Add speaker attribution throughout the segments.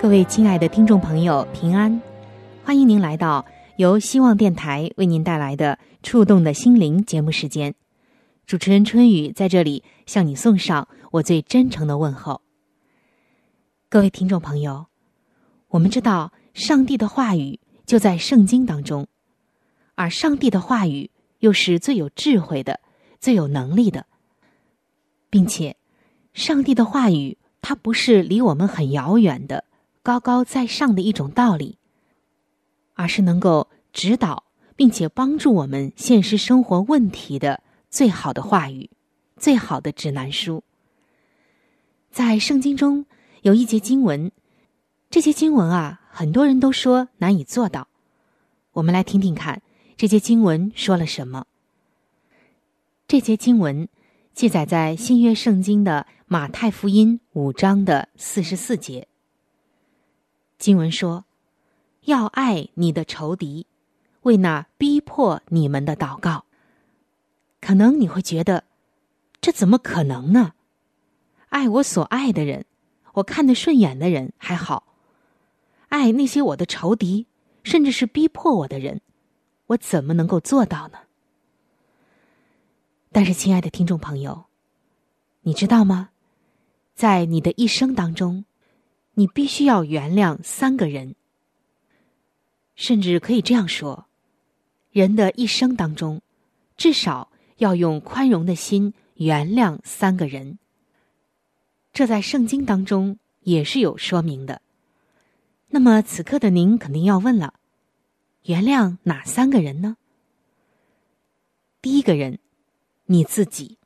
Speaker 1: 各位亲爱的听众朋友，平安，欢迎您来到由希望电台为您带来的。触动的心灵节目时间，主持人春雨在这里向你送上我最真诚的问候。各位听众朋友，我们知道上帝的话语就在圣经当中，而上帝的话语又是最有智慧的、最有能力的，并且上帝的话语它不是离我们很遥远的、高高在上的一种道理，而是能够指导。并且帮助我们现实生活问题的最好的话语，最好的指南书。在圣经中有一节经文，这些经文啊，很多人都说难以做到。我们来听听看，这节经文说了什么。这节经文记载在新约圣经的马太福音五章的四十四节。经文说：“要爱你的仇敌。”为那逼迫你们的祷告，可能你会觉得，这怎么可能呢？爱我所爱的人，我看得顺眼的人还好；爱那些我的仇敌，甚至是逼迫我的人，我怎么能够做到呢？但是，亲爱的听众朋友，你知道吗？在你的一生当中，你必须要原谅三个人，甚至可以这样说。人的一生当中，至少要用宽容的心原谅三个人。这在圣经当中也是有说明的。那么此刻的您肯定要问了：原谅哪三个人呢？第一个人，你自己。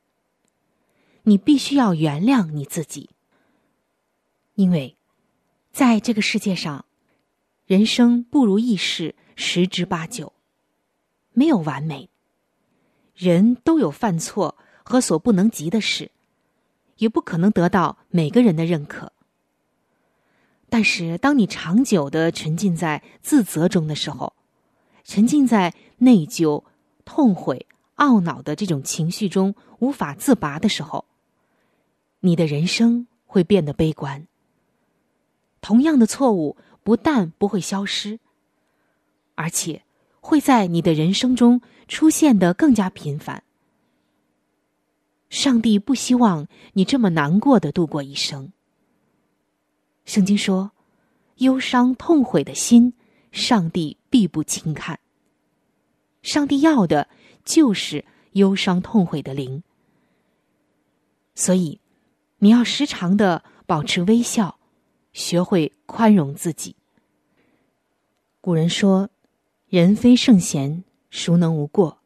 Speaker 1: 你必须要原谅你自己，因为在这个世界上，人生不如意事十之八九。没有完美，人都有犯错和所不能及的事，也不可能得到每个人的认可。但是，当你长久的沉浸在自责中的时候，沉浸在内疚、痛悔、懊恼的这种情绪中无法自拔的时候，你的人生会变得悲观。同样的错误不但不会消失，而且。会在你的人生中出现的更加频繁。上帝不希望你这么难过的度过一生。圣经说：“忧伤痛悔的心，上帝必不轻看。”上帝要的就是忧伤痛悔的灵。所以，你要时常的保持微笑，学会宽容自己。古人说。人非圣贤，孰能无过？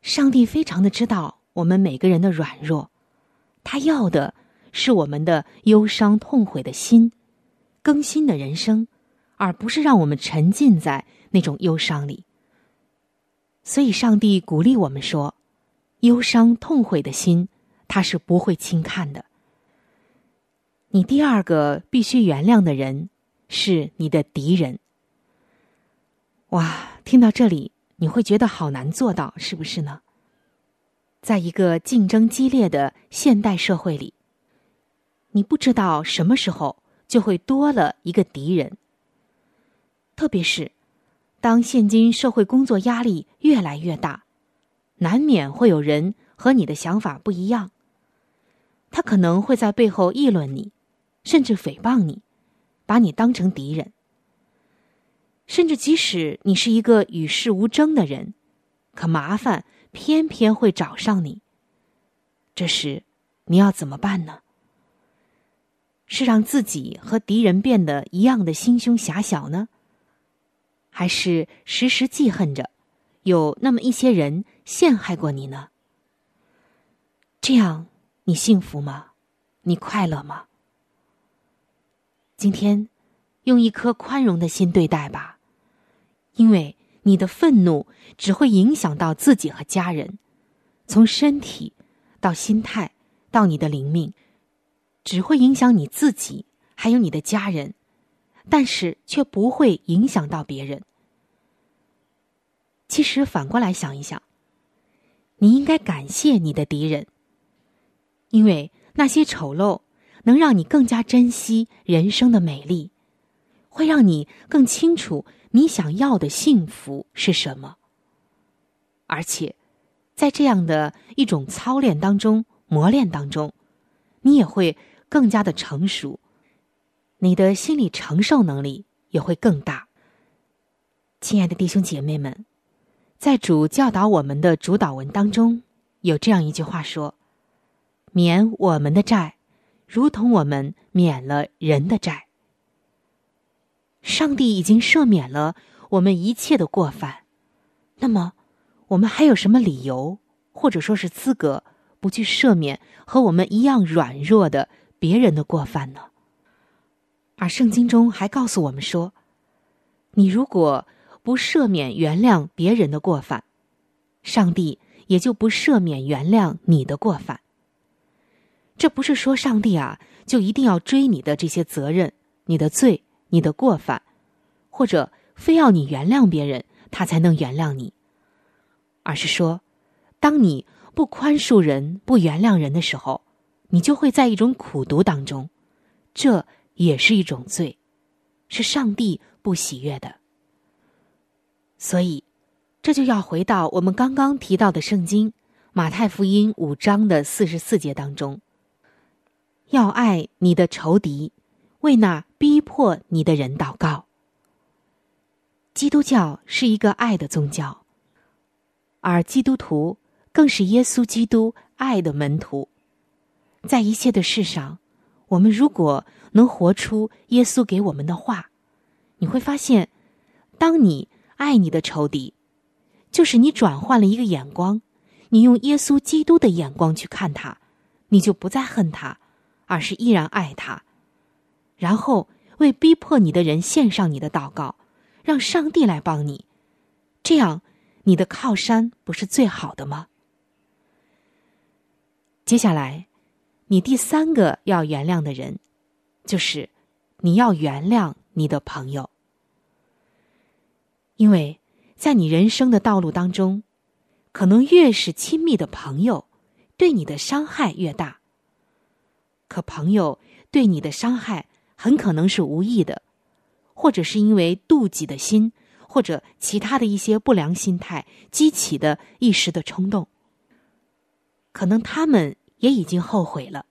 Speaker 1: 上帝非常的知道我们每个人的软弱，他要的是我们的忧伤痛悔的心，更新的人生，而不是让我们沉浸在那种忧伤里。所以，上帝鼓励我们说：“忧伤痛悔的心，他是不会轻看的。”你第二个必须原谅的人，是你的敌人。哇，听到这里，你会觉得好难做到，是不是呢？在一个竞争激烈的现代社会里，你不知道什么时候就会多了一个敌人。特别是当现今社会工作压力越来越大，难免会有人和你的想法不一样。他可能会在背后议论你，甚至诽谤你，把你当成敌人。甚至即使你是一个与世无争的人，可麻烦偏偏会找上你。这时，你要怎么办呢？是让自己和敌人变得一样的心胸狭小呢，还是时时记恨着有那么一些人陷害过你呢？这样你幸福吗？你快乐吗？今天，用一颗宽容的心对待吧，因为你的愤怒只会影响到自己和家人，从身体到心态到你的灵命。只会影响你自己，还有你的家人，但是却不会影响到别人。其实反过来想一想，你应该感谢你的敌人，因为那些丑陋能让你更加珍惜人生的美丽，会让你更清楚你想要的幸福是什么。而且，在这样的一种操练当中、磨练当中，你也会。更加的成熟，你的心理承受能力也会更大。亲爱的弟兄姐妹们，在主教导我们的主导文当中，有这样一句话说：“免我们的债，如同我们免了人的债。”上帝已经赦免了我们一切的过犯，那么我们还有什么理由，或者说是资格，不去赦免和我们一样软弱的？别人的过犯呢？而圣经中还告诉我们说：“你如果不赦免原谅别人的过犯，上帝也就不赦免原谅你的过犯。”这不是说上帝啊就一定要追你的这些责任、你的罪、你的过犯，或者非要你原谅别人，他才能原谅你，而是说，当你不宽恕人、不原谅人的时候。你就会在一种苦读当中，这也是一种罪，是上帝不喜悦的。所以，这就要回到我们刚刚提到的圣经《马太福音》五章的四十四节当中：要爱你的仇敌，为那逼迫你的人祷告。基督教是一个爱的宗教，而基督徒更是耶稣基督爱的门徒。在一切的事上，我们如果能活出耶稣给我们的话，你会发现，当你爱你的仇敌，就是你转换了一个眼光，你用耶稣基督的眼光去看他，你就不再恨他，而是依然爱他，然后为逼迫你的人献上你的祷告，让上帝来帮你，这样你的靠山不是最好的吗？接下来。你第三个要原谅的人，就是你要原谅你的朋友，因为在你人生的道路当中，可能越是亲密的朋友，对你的伤害越大。可朋友对你的伤害很可能是无意的，或者是因为妒忌的心，或者其他的一些不良心态激起的一时的冲动，可能他们。也已经后悔了，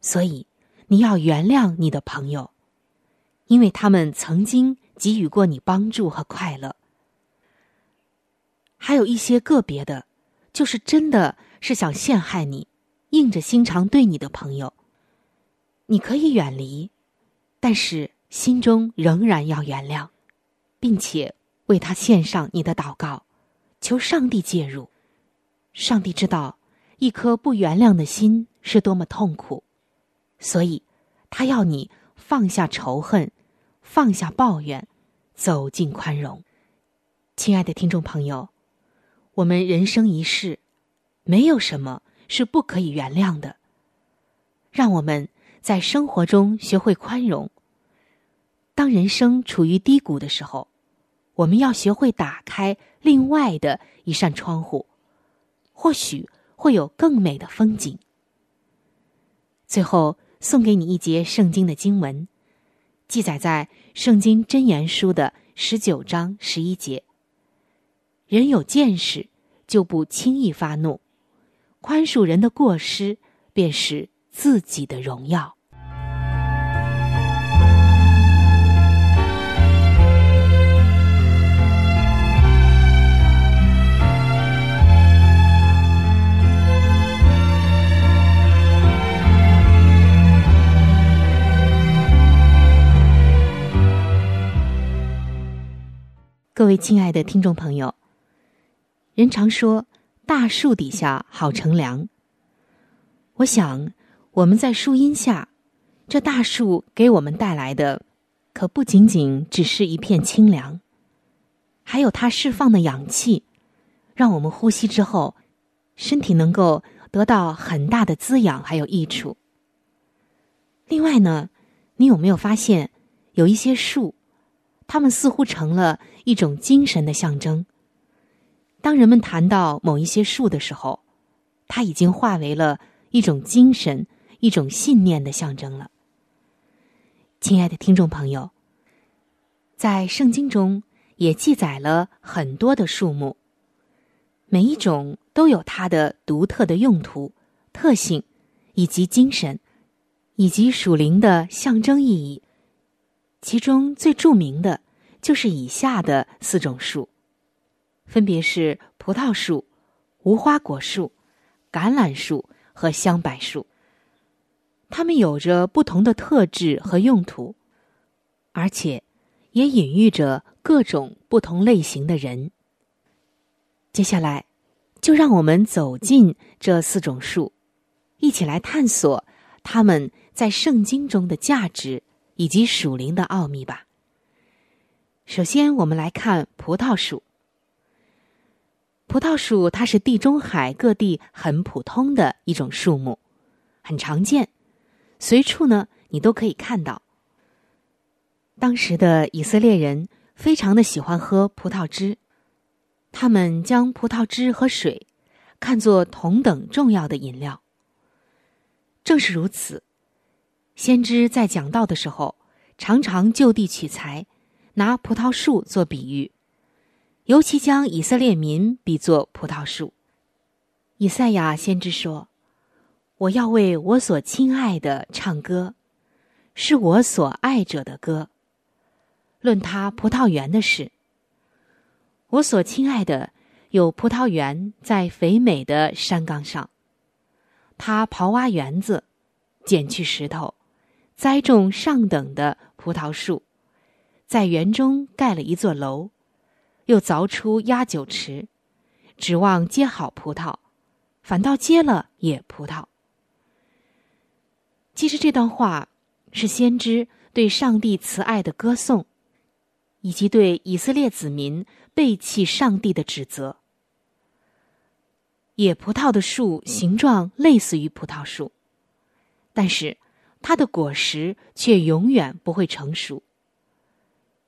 Speaker 1: 所以你要原谅你的朋友，因为他们曾经给予过你帮助和快乐。还有一些个别的，就是真的是想陷害你、硬着心肠对你的朋友，你可以远离，但是心中仍然要原谅，并且为他献上你的祷告，求上帝介入。上帝知道。一颗不原谅的心是多么痛苦，所以，他要你放下仇恨，放下抱怨，走进宽容。亲爱的听众朋友，我们人生一世，没有什么是不可以原谅的。让我们在生活中学会宽容。当人生处于低谷的时候，我们要学会打开另外的一扇窗户，或许。会有更美的风景。最后送给你一节圣经的经文，记载在《圣经真言书》的十九章十一节。人有见识，就不轻易发怒；宽恕人的过失便是自己的荣耀。各位亲爱的听众朋友人常说大树底下好乘凉。我想我们在树荫下，这大树给我们带来的，可不仅仅只是一片清凉，还有它释放的氧气，让我们呼吸之后，身体能够得到很大的滋养，还有益处。另外呢，你有没有发现有一些树？它们似乎成了一种精神的象征。当人们谈到某一些树的时候，它已经化为了一种精神、一种信念的象征了。亲爱的听众朋友，在圣经中也记载了很多的树木，每一种都有它的独特的用途、特性，以及精神，以及属灵的象征意义。其中最著名的，就是以下的四种树，分别是葡萄树、无花果树、橄榄树和香柏树。它们有着不同的特质和用途，而且也隐喻着各种不同类型的人。接下来，就让我们走进这四种树，一起来探索它们在圣经中的价值。以及属灵的奥秘吧。首先，我们来看葡萄树。葡萄树它是地中海各地很普通的一种树木，很常见，随处呢你都可以看到。当时的以色列人非常的喜欢喝葡萄汁，他们将葡萄汁和水看作同等重要的饮料。正是如此。先知在讲道的时候，常常就地取材，拿葡萄树做比喻，尤其将以色列民比作葡萄树。以赛亚先知说：“我要为我所亲爱的唱歌，是我所爱者的歌。论他葡萄园的事，我所亲爱的有葡萄园在肥美的山岗上，他刨挖园子，捡去石头。”栽种上等的葡萄树，在园中盖了一座楼，又凿出压酒池，指望结好葡萄，反倒结了野葡萄。其实这段话是先知对上帝慈爱的歌颂，以及对以色列子民背弃上帝的指责。野葡萄的树形状类似于葡萄树，但是。它的果实却永远不会成熟。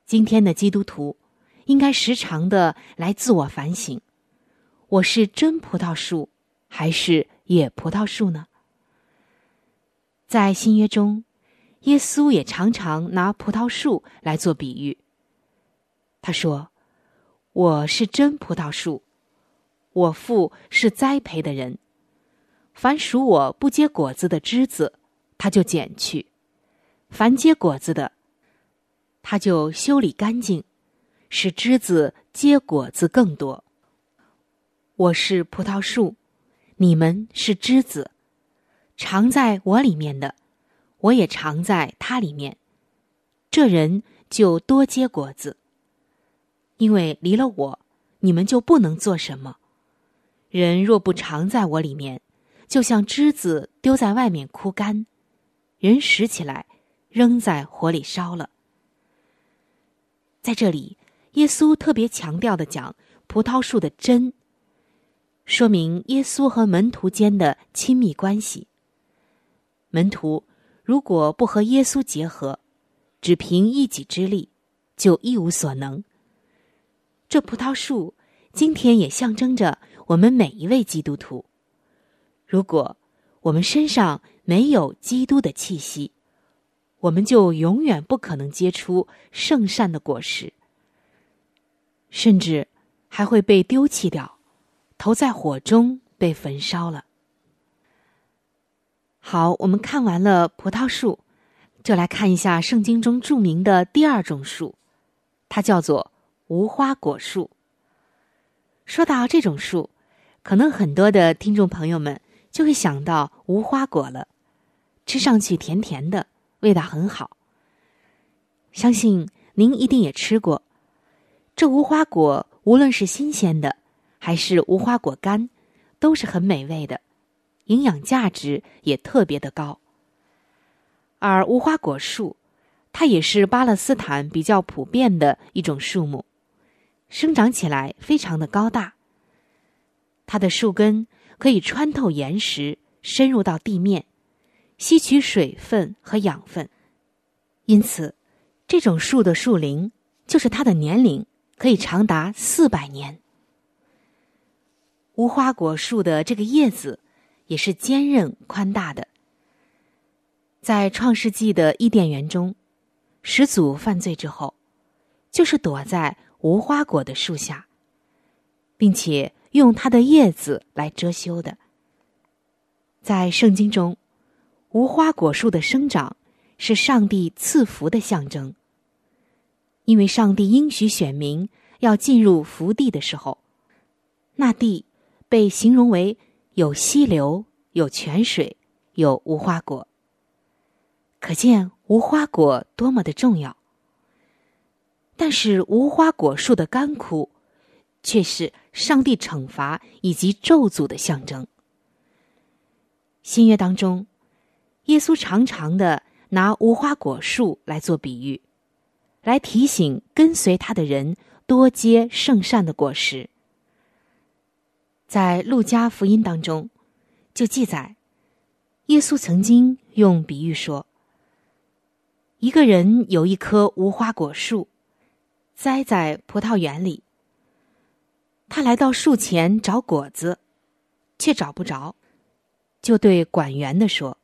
Speaker 1: 今天的基督徒应该时常的来自我反省：我是真葡萄树，还是野葡萄树呢？在新约中，耶稣也常常拿葡萄树来做比喻。他说：“我是真葡萄树，我父是栽培的人。凡属我不结果子的枝子。”他就剪去，凡结果子的，他就修理干净，使枝子结果子更多。我是葡萄树，你们是枝子，常在我里面的，我也常在他里面。这人就多结果子，因为离了我，你们就不能做什么。人若不常在我里面，就像枝子丢在外面枯干。人拾起来，扔在火里烧了。在这里，耶稣特别强调的讲葡萄树的真，说明耶稣和门徒间的亲密关系。门徒如果不和耶稣结合，只凭一己之力，就一无所能。这葡萄树今天也象征着我们每一位基督徒。如果我们身上，没有基督的气息，我们就永远不可能结出圣善的果实，甚至还会被丢弃掉，投在火中被焚烧了。好，我们看完了葡萄树，就来看一下圣经中著名的第二种树，它叫做无花果树。说到这种树，可能很多的听众朋友们就会想到无花果了。吃上去甜甜的，味道很好。相信您一定也吃过这无花果无论是新鲜的，还是无花果干，都是很美味的，营养价值也特别的高。而无花果树，它也是巴勒斯坦比较普遍的一种树木，生长起来非常的高大。它的树根可以穿透岩石，深入到地面，吸取水分和养分，因此，这种树的树龄就是它的年龄可以长达四百年。无花果树的这个叶子也是坚韧宽大的。在创世纪的伊甸园中，始祖犯罪之后，就是躲在无花果的树下，并且用它的叶子来遮羞的。在圣经中，无花果树的生长是上帝赐福的象征，因为上帝应许选民要进入福地的时候，那地。被形容为有溪流、有泉水、有无花果，可见无花果多么的重要。但是无花果树的干枯，却是上帝惩罚以及咒诅的象征。新约当中，耶稣常常的拿无花果树来做比喻，来提醒跟随他的人多结圣善的果实。在路加福音当中，就记载，耶稣曾经用比喻说：一个人有一棵无花果树，栽在葡萄园里。他来到树前找果子，却找不着，就对管园的说：“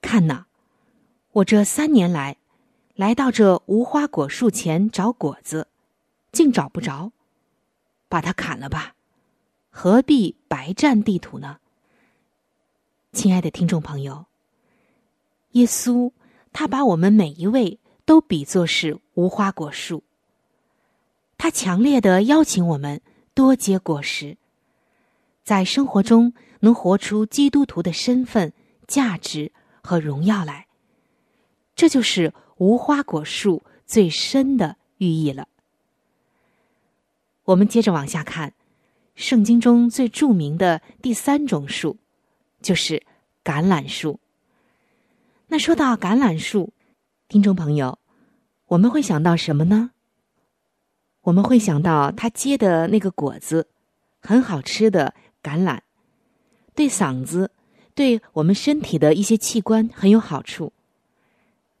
Speaker 1: 看呐，我这三年来，来到这无花果树前找果子，竟找不着，把它砍了吧。”何必白占地图呢？亲爱的听众朋友，耶稣他把我们每一位都比作是无花果树，他强烈的邀请我们多结果实，在生活中能活出基督徒的身份、价值和荣耀来。这就是无花果树最深的寓意了。我们接着往下看。圣经中最著名的第三种树，就是橄榄树。那说到橄榄树，听众朋友，我们会想到什么呢？我们会想到它结的那个果子，很好吃的橄榄，对嗓子、对我们身体的一些器官很有好处。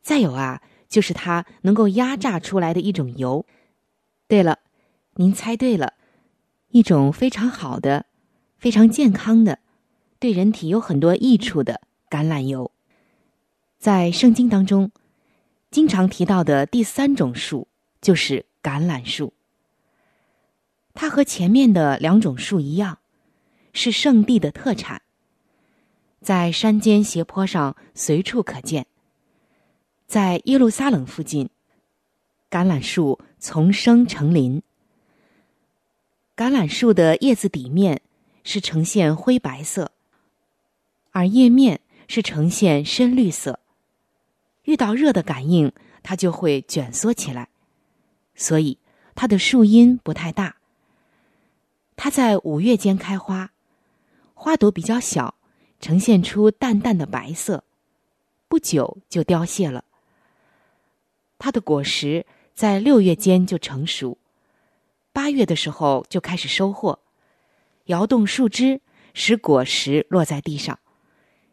Speaker 1: 再有啊，就是它能够压榨出来的一种油。对了，您猜对了。一种非常好的、非常健康的、对人体有很多益处的橄榄油，在圣经当中经常提到的第三种树就是橄榄树。它和前面的两种树一样，是圣地的特产，在山间斜坡上随处可见。在耶路撒冷附近，橄榄树丛生成林。橄榄树的叶子底面是呈现灰白色，而叶面是呈现深绿色。遇到热的感应，它就会卷缩起来，所以它的树荫不太大。它在五月间开花，花朵比较小，呈现出淡淡的白色，不久就凋谢了。它的果实在六月间就成熟。八月的时候就开始收获，摇动树枝，使果实落在地上，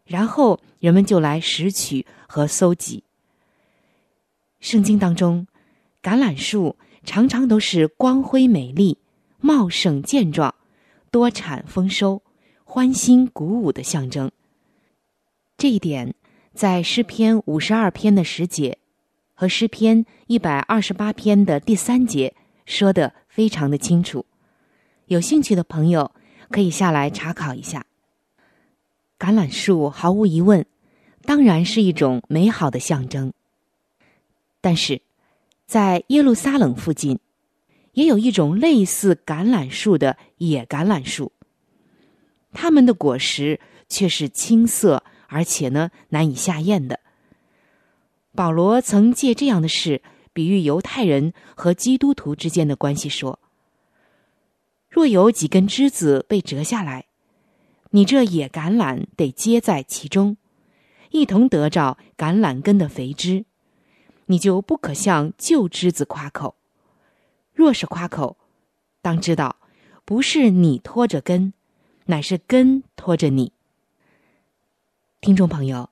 Speaker 1: 然后人们就来拾取和搜集。圣经当中，橄榄树常常都是光辉美丽、茂盛健壮、多产丰收、欢欣鼓舞的象征。这一点在诗篇五十二篇的十节和诗篇一百二十八篇的第三节说的。非常的清楚，有兴趣的朋友可以下来查考一下。橄榄树毫无疑问，当然是一种美好的象征。但是，在耶路撒冷附近，也有一种类似橄榄树的野橄榄树，它们的果实却是青涩，而且呢难以下咽的。保罗曾借这样的事比喻犹太人和基督徒之间的关系说：“若有几根枝子被折下来，你这野橄榄得接在其中，一同得着橄榄根的肥枝，你就不可向旧枝子夸口。若是夸口，当知道，不是你拖着根，乃是根拖着你。”听众朋友，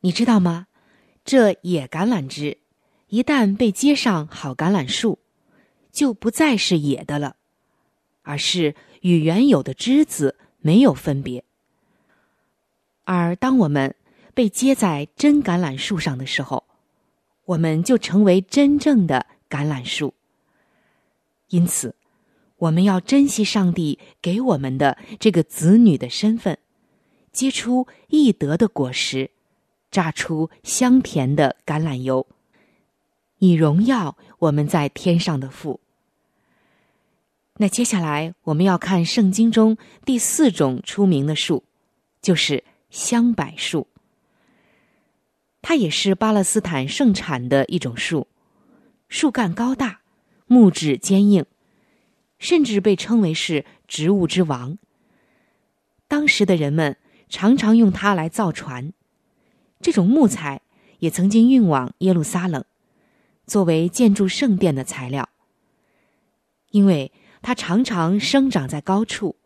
Speaker 1: 你知道吗？这野橄榄枝一旦被接上好橄榄树，就不再是野的了，而是与原有的枝子没有分别。而当我们被接在真橄榄树上的时候，我们就成为真正的橄榄树。因此，我们要珍惜上帝给我们的这个子女的身份。结出易得的果实，榨出香甜的橄榄油，以荣耀我们在天上的父。那接下来我们要看圣经中第四种出名的树，就是香柏树。它也是巴勒斯坦盛产的一种树，树干高大，木质坚硬，甚至被称为是植物之王。当时的人们。常常用它来造船，这种木材也曾经运往耶路撒冷，作为建筑圣殿的材料。因为它常常生长在高处，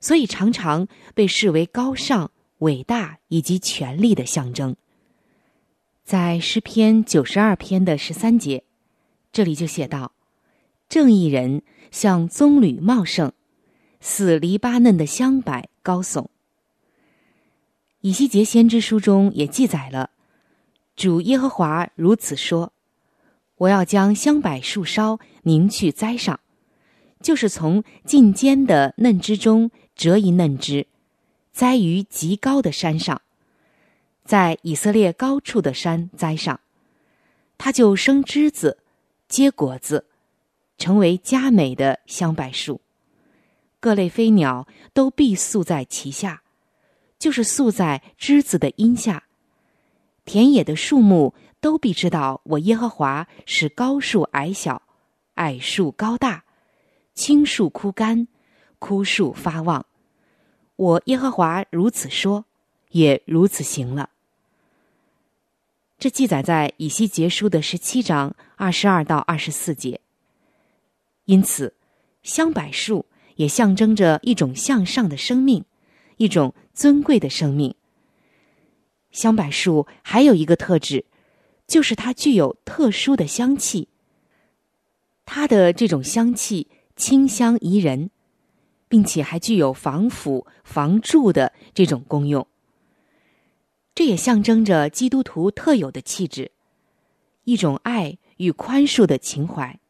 Speaker 1: 所以常常被视为高尚、伟大以及权力的象征。在诗篇九十二篇的十三节，这里就写道：“正义人像棕榈茂盛，似黎巴嫩的香柏高耸。”以西结先知书中也记载了，主耶和华如此说：“我要将香柏树梢凝去栽上，就是从近尖的嫩枝中折一嫩枝，栽于极高的山上，在以色列高处的山栽上，它就生枝子，结果子，成为佳美的香柏树，各类飞鸟都必宿在其下。”就是宿在枝子的荫下，田野的树木都必知道我耶和华是高树矮小，矮树高大，青树枯干，枯树发旺。我耶和华如此说，也如此行了。这记载在以西结书的十七章二十二到二十四节。因此，香柏树也象征着一种向上的生命。一种尊贵的生命。香柏树还有一个特质，就是它具有特殊的香气。它的这种香气清香宜人，并且还具有防腐防蛀的这种功用。这也象征着基督徒特有的气质，一种爱与宽恕的情怀，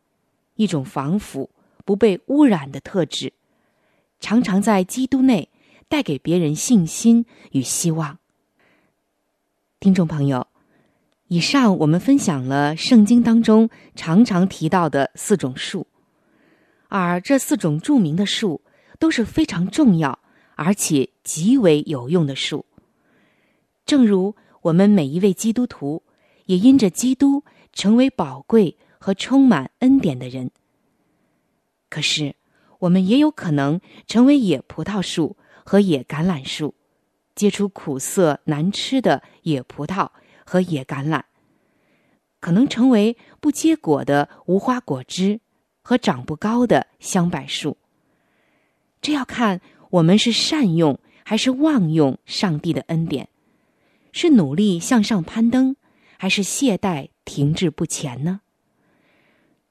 Speaker 1: 一种防腐不被污染的特质，常常在基督内。带给别人信心与希望。听众朋友，以上我们分享了圣经当中常常提到的四种树，而这四种著名的树都是非常重要而且极为有用的树。正如我们每一位基督徒也因着基督成为宝贵和充满恩典的人，可是我们也有可能成为野葡萄树。和野橄榄树，结出苦涩难吃的野葡萄和野橄榄，可能成为不结果的无花果汁和长不高的香柏树。这要看我们是善用还是妄用上帝的恩典，是努力向上攀登，还是懈怠停滞不前呢？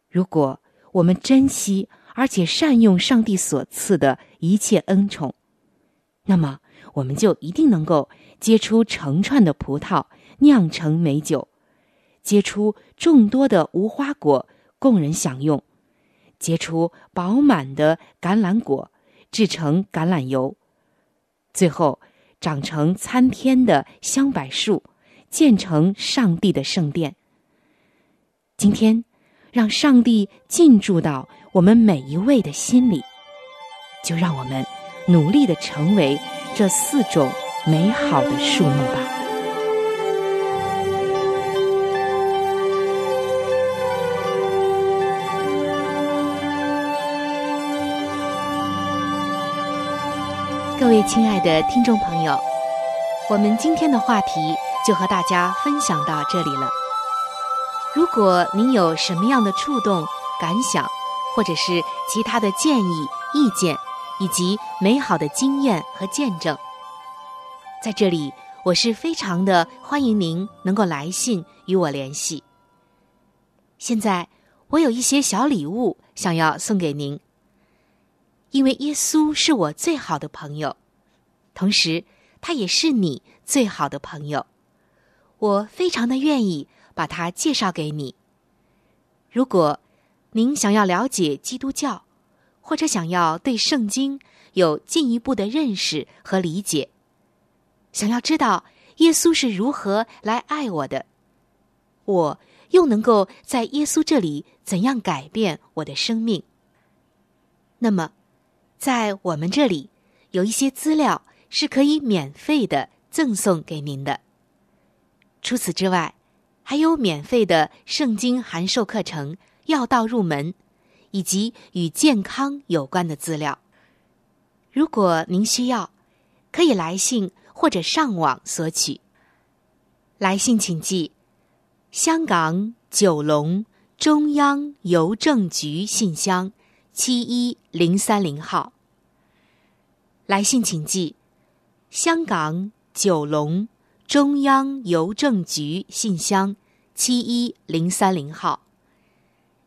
Speaker 1: 如果我们珍惜而且善用上帝所赐的一切恩宠，那么，我们就一定能够结出成串的葡萄，酿成美酒；结出众多的无花果，供人享用；结出饱满的橄榄果，制成橄榄油；最后长成参天的香柏树，建成上帝的圣殿。今天，让上帝进驻到我们每一位的心里，就让我们。努力的成为这四种美好的树木吧。各位亲爱的听众朋友，我们今天的话题就和大家分享到这里了，如果您有什么样的触动、感想，或者是其他的建议、意见。以及美好的经验和见证，在这里我是非常的欢迎您能够来信与我联系。现在我有一些小礼物想要送给您。因为耶稣是我最好的朋友，同时他也是你最好的朋友，我非常的愿意把他介绍给你。如果您想要了解基督教，或者想要对圣经有进一步的认识和理解，想要知道耶稣是如何来爱我的，我又能够在耶稣这里怎样改变我的生命，那么。在我们这里，有一些资料是可以免费的赠送给您的。除此之外，还有免费的圣经函授课程《要道入门》，以及与健康有关的资料。如果您需要，可以来信或者上网索取。来信请寄：香港九龙中央邮政局信箱。七一零三零号。来信请寄：香港九龙中央邮政局信箱七一零三零号。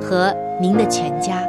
Speaker 1: 和您的全家。